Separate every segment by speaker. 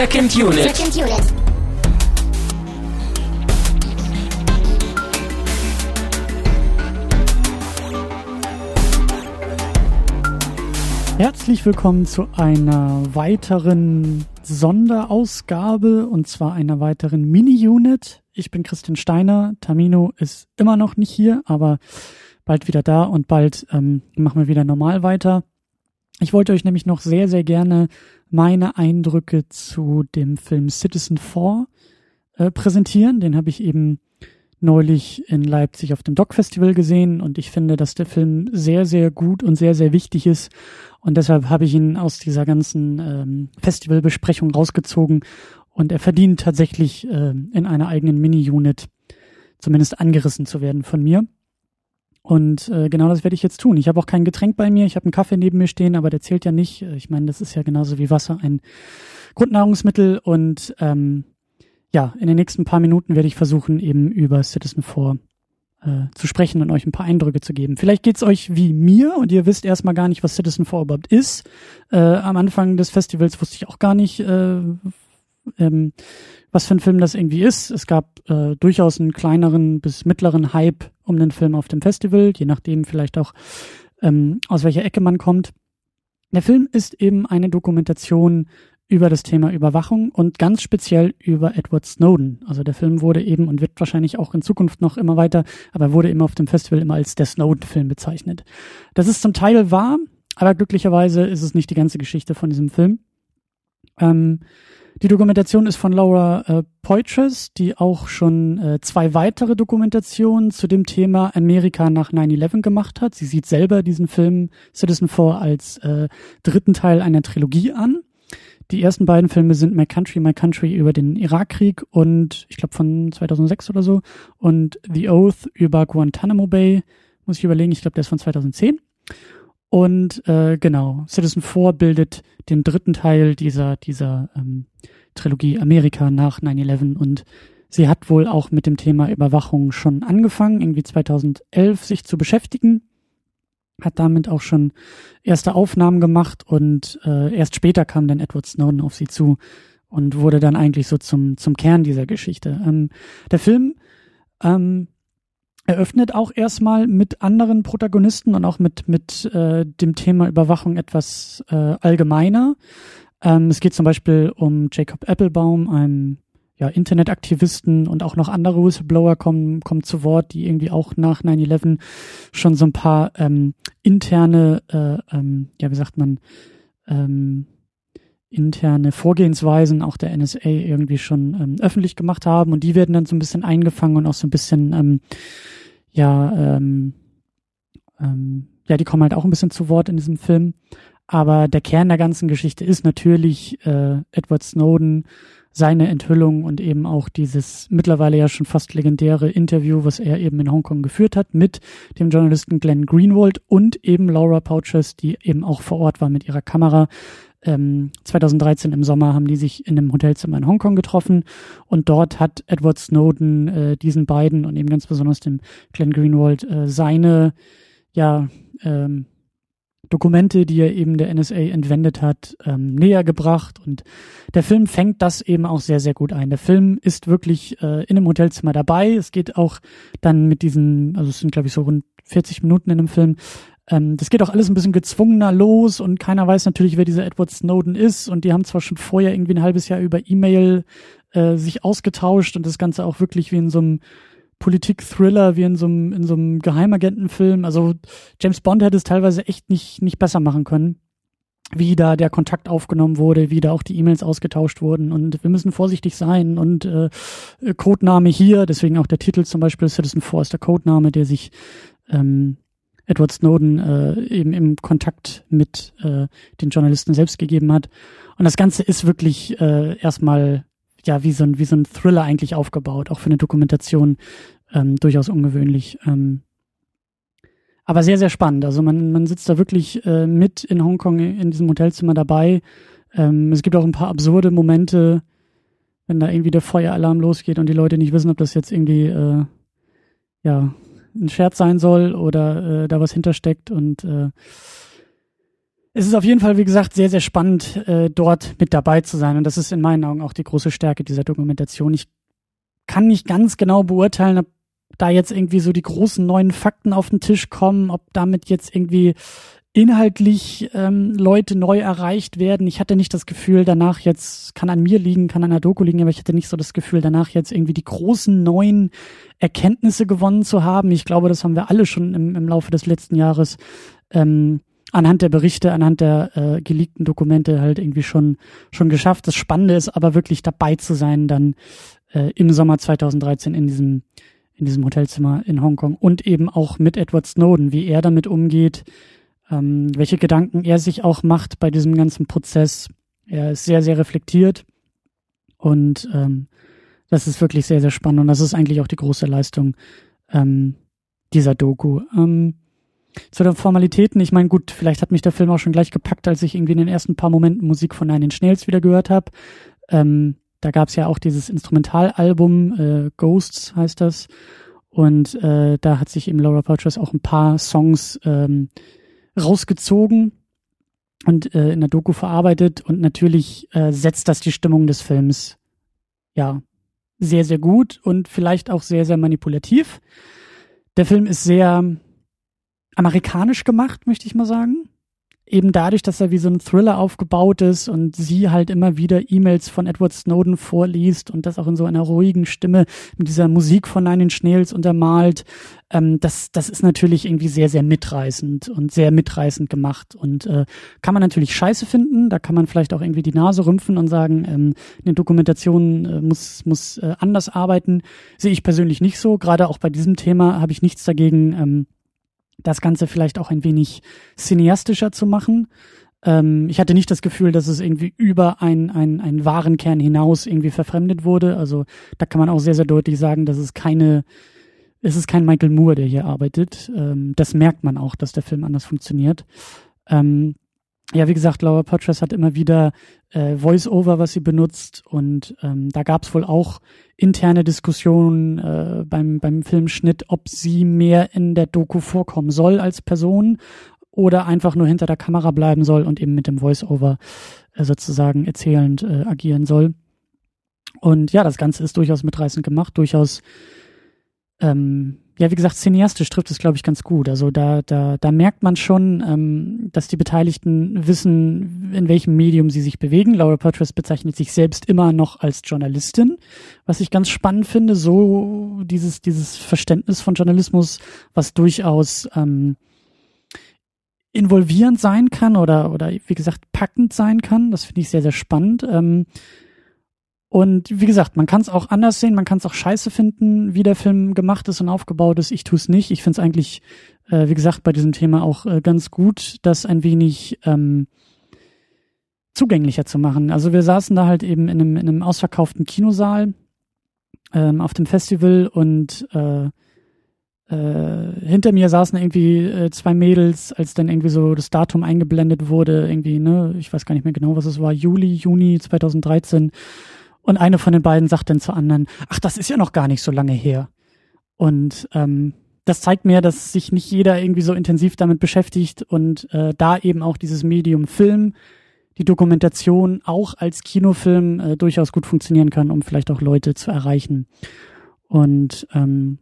Speaker 1: Second Unit. Second Unit.
Speaker 2: Herzlich willkommen zu einer weiteren Sonderausgabe und zwar einer weiteren Mini-Unit. Ich bin Christian Steiner. Tamino ist immer noch nicht hier, aber bald wieder da und bald ähm, machen wir wieder normal weiter. Ich wollte euch nämlich noch sehr, sehr gerne meine Eindrücke zu dem Film Citizen 4 äh, präsentieren. Den habe ich eben neulich in Leipzig auf dem Doc Festival gesehen und ich finde, dass der Film sehr, sehr gut und sehr, sehr wichtig ist und deshalb habe ich ihn aus dieser ganzen ähm, Festivalbesprechung rausgezogen und er verdient tatsächlich äh, in einer eigenen Mini-Unit zumindest angerissen zu werden von mir. Und äh, genau das werde ich jetzt tun. Ich habe auch kein Getränk bei mir, ich habe einen Kaffee neben mir stehen, aber der zählt ja nicht. Ich meine, das ist ja genauso wie Wasser ein Grundnahrungsmittel. Und ähm, ja, in den nächsten paar Minuten werde ich versuchen, eben über Citizen 4 äh, zu sprechen und euch ein paar Eindrücke zu geben. Vielleicht geht's euch wie mir und ihr wisst erstmal gar nicht, was Citizen 4 überhaupt ist. Äh, am Anfang des Festivals wusste ich auch gar nicht, äh, ähm, was für ein Film das irgendwie ist. Es gab äh, durchaus einen kleineren bis mittleren Hype um den Film auf dem Festival, je nachdem vielleicht auch ähm, aus welcher Ecke man kommt. Der Film ist eben eine Dokumentation über das Thema Überwachung und ganz speziell über Edward Snowden. Also der Film wurde eben und wird wahrscheinlich auch in Zukunft noch immer weiter, aber wurde immer auf dem Festival immer als der Snowden-Film bezeichnet. Das ist zum Teil wahr, aber glücklicherweise ist es nicht die ganze Geschichte von diesem Film. Ähm, die Dokumentation ist von Laura äh, Poitras, die auch schon äh, zwei weitere Dokumentationen zu dem Thema Amerika nach 9-11 gemacht hat. Sie sieht selber diesen Film Citizen 4 als äh, dritten Teil einer Trilogie an. Die ersten beiden Filme sind My Country, My Country über den Irakkrieg und ich glaube von 2006 oder so und The Oath über Guantanamo Bay. Muss ich überlegen, ich glaube, der ist von 2010. Und äh, genau, Citizen 4 bildet den dritten Teil dieser, dieser ähm, Trilogie Amerika nach 9-11 und sie hat wohl auch mit dem Thema Überwachung schon angefangen, irgendwie 2011 sich zu beschäftigen, hat damit auch schon erste Aufnahmen gemacht und äh, erst später kam dann Edward Snowden auf sie zu und wurde dann eigentlich so zum, zum Kern dieser Geschichte. Ähm, der Film ähm, eröffnet auch erstmal mit anderen Protagonisten und auch mit, mit äh, dem Thema Überwachung etwas äh, allgemeiner. Ähm, es geht zum Beispiel um Jacob Applebaum, einem ja, Internetaktivisten und auch noch andere Whistleblower kommen, kommen zu Wort, die irgendwie auch nach 9-11 schon so ein paar ähm, interne, äh, ähm, ja, wie sagt man, ähm, interne Vorgehensweisen auch der NSA irgendwie schon ähm, öffentlich gemacht haben und die werden dann so ein bisschen eingefangen und auch so ein bisschen ähm, ja, ähm, ähm, ja, die kommen halt auch ein bisschen zu Wort in diesem Film. Aber der Kern der ganzen Geschichte ist natürlich äh, Edward Snowden, seine Enthüllung und eben auch dieses mittlerweile ja schon fast legendäre Interview, was er eben in Hongkong geführt hat mit dem Journalisten Glenn Greenwald und eben Laura Pouches, die eben auch vor Ort war mit ihrer Kamera, ähm, 2013 im Sommer haben die sich in einem Hotelzimmer in Hongkong getroffen und dort hat Edward Snowden äh, diesen beiden und eben ganz besonders dem Glenn Greenwald äh, seine ja ähm, Dokumente, die er eben der NSA entwendet hat, ähm, näher gebracht. Und der Film fängt das eben auch sehr, sehr gut ein. Der Film ist wirklich äh, in einem Hotelzimmer dabei. Es geht auch dann mit diesen, also es sind, glaube ich, so rund 40 Minuten in einem Film, ähm, das geht auch alles ein bisschen gezwungener los und keiner weiß natürlich, wer dieser Edward Snowden ist. Und die haben zwar schon vorher irgendwie ein halbes Jahr über E-Mail äh, sich ausgetauscht und das Ganze auch wirklich wie in so einem Politik-Thriller, wie in so einem, in so einem Geheimagentenfilm. Also James Bond hätte es teilweise echt nicht, nicht besser machen können wie da der Kontakt aufgenommen wurde, wie da auch die E-Mails ausgetauscht wurden und wir müssen vorsichtig sein und äh, Codename hier, deswegen auch der Titel zum Beispiel Citizen Force, der Codename, der sich ähm, Edward Snowden äh, eben im Kontakt mit äh, den Journalisten selbst gegeben hat. Und das Ganze ist wirklich äh, erstmal ja wie so ein wie so ein Thriller eigentlich aufgebaut, auch für eine Dokumentation ähm, durchaus ungewöhnlich. Ähm, aber sehr, sehr spannend. Also man, man sitzt da wirklich äh, mit in Hongkong in diesem Hotelzimmer dabei. Ähm, es gibt auch ein paar absurde Momente, wenn da irgendwie der Feueralarm losgeht und die Leute nicht wissen, ob das jetzt irgendwie äh, ja ein Scherz sein soll oder äh, da was hintersteckt und äh, es ist auf jeden Fall, wie gesagt, sehr, sehr spannend, äh, dort mit dabei zu sein. Und das ist in meinen Augen auch die große Stärke dieser Dokumentation. Ich kann nicht ganz genau beurteilen, ob da jetzt irgendwie so die großen neuen Fakten auf den Tisch kommen, ob damit jetzt irgendwie inhaltlich ähm, Leute neu erreicht werden. Ich hatte nicht das Gefühl, danach jetzt kann an mir liegen, kann an der Doku liegen, aber ich hatte nicht so das Gefühl, danach jetzt irgendwie die großen neuen Erkenntnisse gewonnen zu haben. Ich glaube, das haben wir alle schon im, im Laufe des letzten Jahres ähm, anhand der Berichte, anhand der äh, geleakten Dokumente halt irgendwie schon schon geschafft. Das Spannende ist aber wirklich dabei zu sein, dann äh, im Sommer 2013 in diesem in diesem Hotelzimmer in Hongkong und eben auch mit Edward Snowden, wie er damit umgeht, ähm, welche Gedanken er sich auch macht bei diesem ganzen Prozess. Er ist sehr, sehr reflektiert und ähm, das ist wirklich sehr, sehr spannend und das ist eigentlich auch die große Leistung ähm, dieser Doku. Ähm, zu den Formalitäten, ich meine, gut, vielleicht hat mich der Film auch schon gleich gepackt, als ich irgendwie in den ersten paar Momenten Musik von Nine Inch Nails wieder gehört habe. Ähm, da gab es ja auch dieses Instrumentalalbum, äh, Ghosts heißt das. Und äh, da hat sich eben Laura Poitras auch ein paar Songs ähm, rausgezogen und äh, in der Doku verarbeitet. Und natürlich äh, setzt das die Stimmung des Films ja sehr, sehr gut und vielleicht auch sehr, sehr manipulativ. Der Film ist sehr amerikanisch gemacht, möchte ich mal sagen eben dadurch, dass er wie so ein Thriller aufgebaut ist und sie halt immer wieder E-Mails von Edward Snowden vorliest und das auch in so einer ruhigen Stimme mit dieser Musik von Nine Inch Nails untermalt, ähm, das, das ist natürlich irgendwie sehr, sehr mitreißend und sehr mitreißend gemacht und äh, kann man natürlich scheiße finden, da kann man vielleicht auch irgendwie die Nase rümpfen und sagen, ähm, eine Dokumentation äh, muss, muss äh, anders arbeiten, sehe ich persönlich nicht so, gerade auch bei diesem Thema habe ich nichts dagegen, ähm, das Ganze vielleicht auch ein wenig cineastischer zu machen. Ähm, ich hatte nicht das Gefühl, dass es irgendwie über einen ein wahren Kern hinaus irgendwie verfremdet wurde. Also da kann man auch sehr, sehr deutlich sagen, dass es keine, es ist kein Michael Moore, der hier arbeitet. Ähm, das merkt man auch, dass der Film anders funktioniert. Ähm, ja, wie gesagt, Laura Poitras hat immer wieder äh, Voice-Over, was sie benutzt. Und ähm, da gab es wohl auch interne Diskussionen äh, beim, beim Filmschnitt, ob sie mehr in der Doku vorkommen soll als Person oder einfach nur hinter der Kamera bleiben soll und eben mit dem Voice-Over äh, sozusagen erzählend äh, agieren soll. Und ja, das Ganze ist durchaus mitreißend gemacht, durchaus ähm, ja, wie gesagt, cineastisch trifft es, glaube ich, ganz gut. Also da, da, da merkt man schon, ähm, dass die Beteiligten wissen, in welchem Medium sie sich bewegen. Laura Poitras bezeichnet sich selbst immer noch als Journalistin, was ich ganz spannend finde. So dieses, dieses Verständnis von Journalismus, was durchaus ähm, involvierend sein kann oder, oder wie gesagt, packend sein kann. Das finde ich sehr, sehr spannend. Ähm, und wie gesagt, man kann es auch anders sehen, man kann es auch scheiße finden, wie der Film gemacht ist und aufgebaut ist. Ich tue es nicht. Ich finde es eigentlich, äh, wie gesagt, bei diesem Thema auch äh, ganz gut, das ein wenig ähm, zugänglicher zu machen. Also wir saßen da halt eben in einem, in einem ausverkauften Kinosaal ähm, auf dem Festival und äh, äh, hinter mir saßen irgendwie äh, zwei Mädels, als dann irgendwie so das Datum eingeblendet wurde, irgendwie, ne, ich weiß gar nicht mehr genau, was es war, Juli, Juni 2013 und eine von den beiden sagt dann zur anderen, ach, das ist ja noch gar nicht so lange her. Und ähm, das zeigt mir, dass sich nicht jeder irgendwie so intensiv damit beschäftigt und äh, da eben auch dieses Medium Film, die Dokumentation auch als Kinofilm äh, durchaus gut funktionieren kann, um vielleicht auch Leute zu erreichen. Und ähm,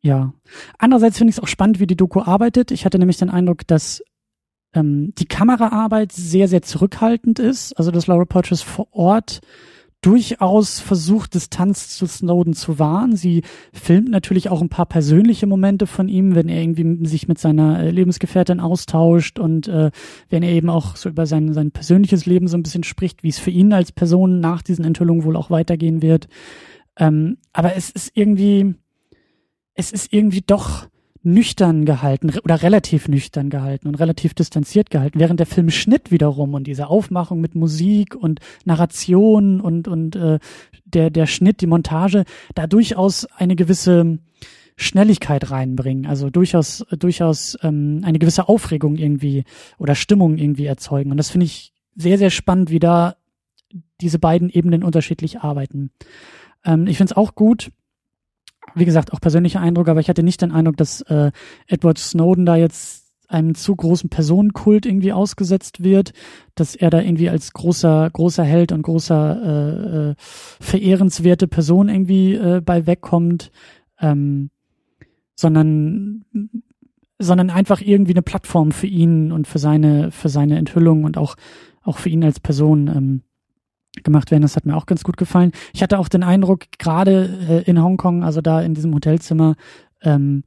Speaker 2: ja. Andererseits finde ich es auch spannend, wie die Doku arbeitet. Ich hatte nämlich den Eindruck, dass ähm, die Kameraarbeit sehr, sehr zurückhaltend ist. Also dass Laura Poitras vor Ort durchaus versucht, Distanz zu Snowden zu wahren. Sie filmt natürlich auch ein paar persönliche Momente von ihm, wenn er irgendwie sich mit seiner äh, Lebensgefährtin austauscht und äh, wenn er eben auch so über sein, sein persönliches Leben so ein bisschen spricht, wie es für ihn als Person nach diesen Enthüllungen wohl auch weitergehen wird. Ähm, aber es ist irgendwie, es ist irgendwie doch nüchtern gehalten oder relativ nüchtern gehalten und relativ distanziert gehalten, während der Film Schnitt wiederum und diese Aufmachung mit Musik und Narration und und äh, der der Schnitt, die Montage da durchaus eine gewisse Schnelligkeit reinbringen, also durchaus durchaus ähm, eine gewisse Aufregung irgendwie oder Stimmung irgendwie erzeugen und das finde ich sehr sehr spannend, wie da diese beiden Ebenen unterschiedlich arbeiten. Ähm, ich finde es auch gut, wie gesagt, auch persönlicher Eindruck, aber ich hatte nicht den Eindruck, dass äh, Edward Snowden da jetzt einem zu großen Personenkult irgendwie ausgesetzt wird, dass er da irgendwie als großer, großer Held und großer äh, äh, verehrenswerte Person irgendwie äh, bei wegkommt, ähm, sondern sondern einfach irgendwie eine Plattform für ihn und für seine für seine Enthüllung und auch auch für ihn als Person ähm, gemacht werden. Das hat mir auch ganz gut gefallen. Ich hatte auch den Eindruck, gerade äh, in Hongkong, also da in diesem Hotelzimmer, ähm,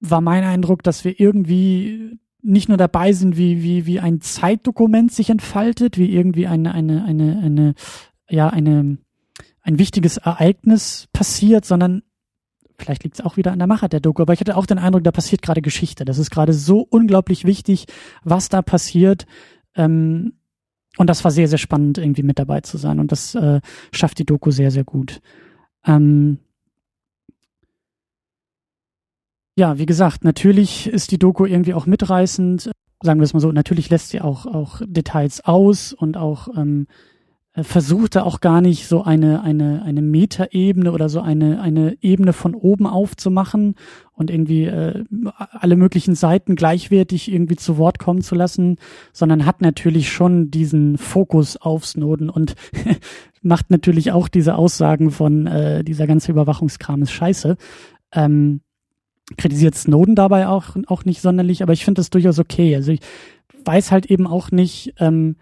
Speaker 2: war mein Eindruck, dass wir irgendwie nicht nur dabei sind, wie, wie, wie ein Zeitdokument sich entfaltet, wie irgendwie eine, eine, eine, eine, ja, eine, ein wichtiges Ereignis passiert, sondern vielleicht liegt es auch wieder an der Macher der Doku, aber ich hatte auch den Eindruck, da passiert gerade Geschichte. Das ist gerade so unglaublich wichtig, was da passiert. Ähm, und das war sehr, sehr spannend, irgendwie mit dabei zu sein. Und das äh, schafft die Doku sehr, sehr gut. Ähm, ja, wie gesagt, natürlich ist die Doku irgendwie auch mitreißend. Sagen wir es mal so, natürlich lässt sie auch, auch Details aus und auch ähm, äh, versucht er auch gar nicht so eine, eine, eine Metaebene oder so eine, eine Ebene von oben aufzumachen und irgendwie äh, alle möglichen Seiten gleichwertig irgendwie zu Wort kommen zu lassen, sondern hat natürlich schon diesen Fokus auf Snowden und macht natürlich auch diese Aussagen von äh, dieser ganze Überwachungskram ist scheiße. Ähm, kritisiert Snowden dabei auch, auch nicht sonderlich, aber ich finde das durchaus okay. Also ich weiß halt eben auch nicht, ähm,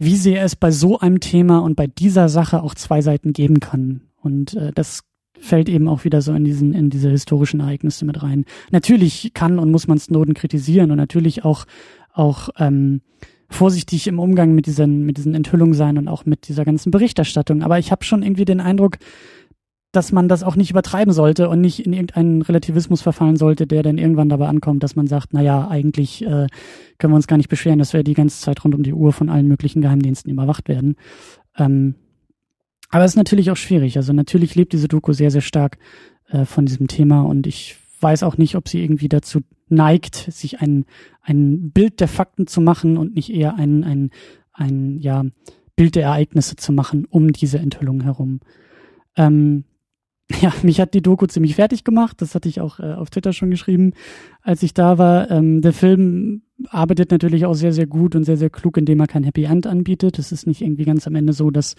Speaker 2: wie sehr es bei so einem Thema und bei dieser Sache auch zwei Seiten geben kann. Und äh, das fällt eben auch wieder so in diesen in diese historischen Ereignisse mit rein. Natürlich kann und muss man Snowden kritisieren und natürlich auch auch ähm, vorsichtig im Umgang mit diesen mit diesen Enthüllungen sein und auch mit dieser ganzen Berichterstattung. Aber ich habe schon irgendwie den Eindruck, dass man das auch nicht übertreiben sollte und nicht in irgendeinen Relativismus verfallen sollte, der dann irgendwann dabei ankommt, dass man sagt, na ja, eigentlich äh, können wir uns gar nicht beschweren, dass wir die ganze Zeit rund um die Uhr von allen möglichen Geheimdiensten überwacht werden. Ähm, aber es ist natürlich auch schwierig. Also natürlich lebt diese Doku sehr, sehr stark äh, von diesem Thema und ich weiß auch nicht, ob sie irgendwie dazu neigt, sich ein, ein Bild der Fakten zu machen und nicht eher ein, ein, ein ja, Bild der Ereignisse zu machen um diese Enthüllung herum. Ähm, ja, mich hat die Doku ziemlich fertig gemacht. Das hatte ich auch äh, auf Twitter schon geschrieben, als ich da war. Ähm, der Film arbeitet natürlich auch sehr, sehr gut und sehr, sehr klug, indem er kein Happy End anbietet. Es ist nicht irgendwie ganz am Ende so, dass,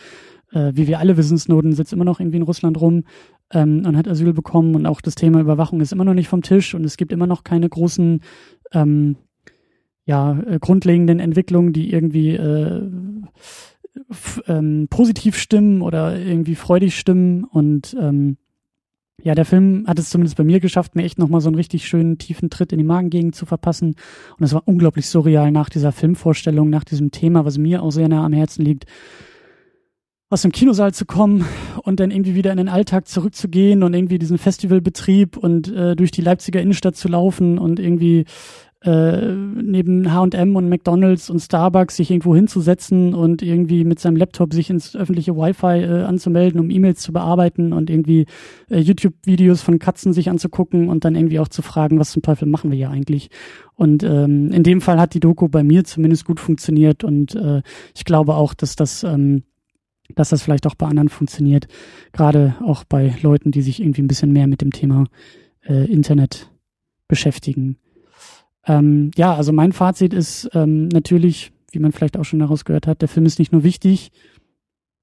Speaker 2: äh, wie wir alle wissen, Snowden sitzt immer noch irgendwie in Russland rum ähm, und hat Asyl bekommen und auch das Thema Überwachung ist immer noch nicht vom Tisch und es gibt immer noch keine großen ähm, ja, äh, grundlegenden Entwicklungen, die irgendwie äh, ähm, positiv stimmen oder irgendwie freudig stimmen und ähm, ja, der Film hat es zumindest bei mir geschafft, mir echt nochmal so einen richtig schönen tiefen Tritt in die Magengegend zu verpassen. Und es war unglaublich surreal nach dieser Filmvorstellung, nach diesem Thema, was mir auch sehr nah am Herzen liegt, aus dem Kinosaal zu kommen und dann irgendwie wieder in den Alltag zurückzugehen und irgendwie diesen Festivalbetrieb und äh, durch die Leipziger Innenstadt zu laufen und irgendwie äh, neben H&M und McDonald's und Starbucks sich irgendwo hinzusetzen und irgendwie mit seinem Laptop sich ins öffentliche Wi-Fi äh, anzumelden, um E-Mails zu bearbeiten und irgendwie äh, YouTube-Videos von Katzen sich anzugucken und dann irgendwie auch zu fragen, was zum Teufel machen wir hier eigentlich? Und ähm, in dem Fall hat die Doku bei mir zumindest gut funktioniert und äh, ich glaube auch, dass das ähm, dass das vielleicht auch bei anderen funktioniert, gerade auch bei Leuten, die sich irgendwie ein bisschen mehr mit dem Thema äh, Internet beschäftigen. Ähm, ja, also mein Fazit ist ähm, natürlich, wie man vielleicht auch schon daraus gehört hat, der Film ist nicht nur wichtig,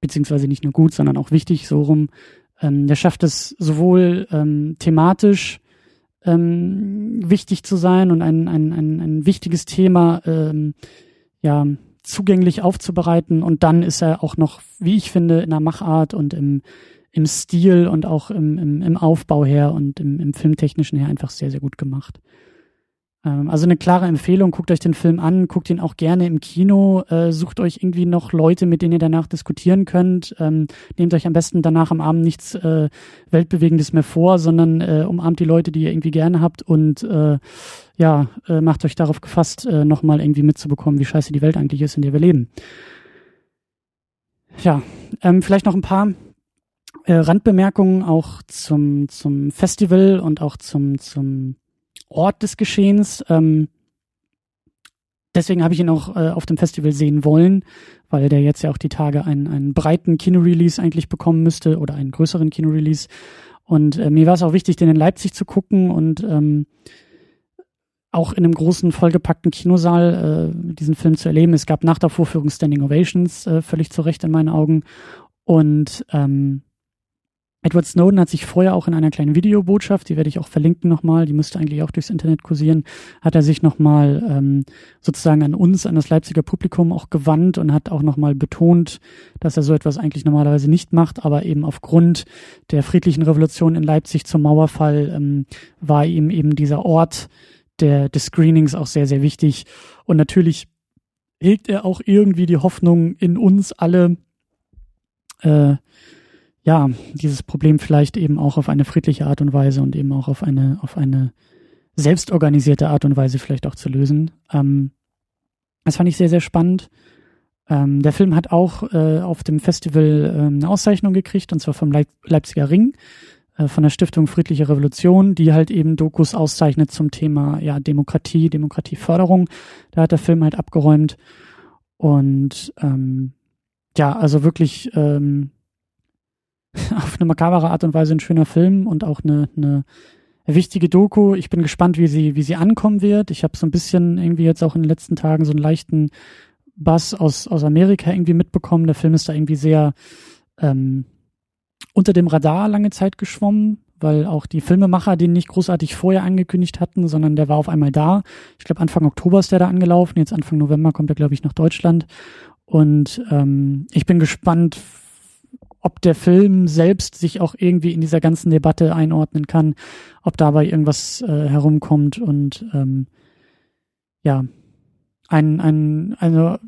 Speaker 2: beziehungsweise nicht nur gut, sondern auch wichtig, so rum. Ähm, der schafft es sowohl ähm, thematisch ähm, wichtig zu sein und ein, ein, ein, ein wichtiges Thema ähm, ja, zugänglich aufzubereiten und dann ist er auch noch, wie ich finde, in der Machart und im, im Stil und auch im, im, im Aufbau her und im, im Filmtechnischen her einfach sehr, sehr gut gemacht. Ähm, also eine klare Empfehlung, guckt euch den Film an, guckt ihn auch gerne im Kino, äh, sucht euch irgendwie noch Leute, mit denen ihr danach diskutieren könnt. Ähm, nehmt euch am besten danach am Abend nichts äh, Weltbewegendes mehr vor, sondern äh, umarmt die Leute, die ihr irgendwie gerne habt und äh, ja, äh, macht euch darauf gefasst, äh, nochmal irgendwie mitzubekommen, wie scheiße die Welt eigentlich ist, in der wir leben. Ja, ähm, vielleicht noch ein paar äh, Randbemerkungen auch zum, zum Festival und auch zum, zum Ort des Geschehens. Ähm, deswegen habe ich ihn auch äh, auf dem Festival sehen wollen, weil der jetzt ja auch die Tage einen, einen breiten Kinorelease eigentlich bekommen müsste oder einen größeren Kinorelease. Und äh, mir war es auch wichtig, den in Leipzig zu gucken und ähm, auch in einem großen, vollgepackten Kinosaal äh, diesen Film zu erleben. Es gab nach der Vorführung Standing Ovations, äh, völlig zu Recht in meinen Augen. Und ähm, Edward Snowden hat sich vorher auch in einer kleinen Videobotschaft, die werde ich auch verlinken nochmal, die müsste eigentlich auch durchs Internet kursieren, hat er sich nochmal ähm, sozusagen an uns, an das Leipziger Publikum auch gewandt und hat auch nochmal betont, dass er so etwas eigentlich normalerweise nicht macht, aber eben aufgrund der friedlichen Revolution in Leipzig zum Mauerfall ähm, war ihm eben dieser Ort der, des Screenings auch sehr, sehr wichtig. Und natürlich hegt er auch irgendwie die Hoffnung in uns alle, äh, ja, dieses Problem vielleicht eben auch auf eine friedliche Art und Weise und eben auch auf eine, auf eine selbstorganisierte Art und Weise vielleicht auch zu lösen. Ähm, das fand ich sehr, sehr spannend. Ähm, der Film hat auch äh, auf dem Festival äh, eine Auszeichnung gekriegt, und zwar vom Leip Leipziger Ring, äh, von der Stiftung Friedliche Revolution, die halt eben Dokus auszeichnet zum Thema ja, Demokratie, Demokratieförderung. Da hat der Film halt abgeräumt. Und ähm, ja, also wirklich ähm, auf eine makabere Art und Weise ein schöner Film und auch eine, eine wichtige Doku. Ich bin gespannt, wie sie, wie sie ankommen wird. Ich habe so ein bisschen irgendwie jetzt auch in den letzten Tagen so einen leichten Bass aus, aus Amerika irgendwie mitbekommen. Der Film ist da irgendwie sehr ähm, unter dem Radar lange Zeit geschwommen, weil auch die Filmemacher den nicht großartig vorher angekündigt hatten, sondern der war auf einmal da. Ich glaube, Anfang Oktober ist der da angelaufen. Jetzt Anfang November kommt er, glaube ich, nach Deutschland. Und ähm, ich bin gespannt, ob der Film selbst sich auch irgendwie in dieser ganzen Debatte einordnen kann, ob dabei irgendwas äh, herumkommt und ähm, ja, ein, ein, eine,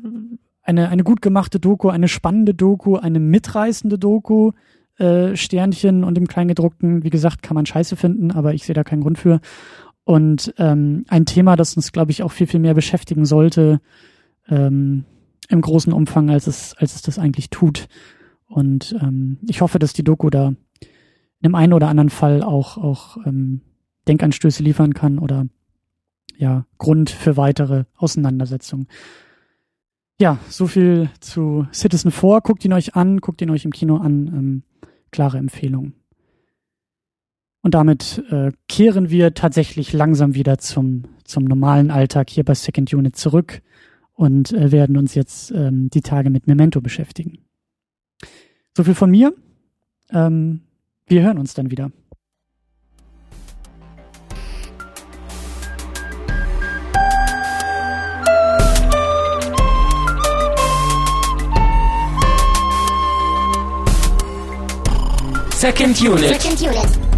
Speaker 2: eine, eine gut gemachte Doku, eine spannende Doku, eine mitreißende Doku, äh, Sternchen und im Kleingedruckten, wie gesagt, kann man scheiße finden, aber ich sehe da keinen Grund für. Und ähm, ein Thema, das uns, glaube ich, auch viel, viel mehr beschäftigen sollte, ähm, im großen Umfang, als es, als es das eigentlich tut. Und ähm, ich hoffe, dass die Doku da in dem einen oder anderen Fall auch, auch ähm, Denkanstöße liefern kann oder ja, Grund für weitere Auseinandersetzungen. Ja, so viel zu Citizen 4. Guckt ihn euch an, guckt ihn euch im Kino an. Ähm, klare Empfehlung. Und damit äh, kehren wir tatsächlich langsam wieder zum, zum normalen Alltag hier bei Second Unit zurück und äh, werden uns jetzt ähm, die Tage mit Memento beschäftigen. So viel von mir. Ähm, wir hören uns dann wieder.
Speaker 1: Second Unit. Second Unit.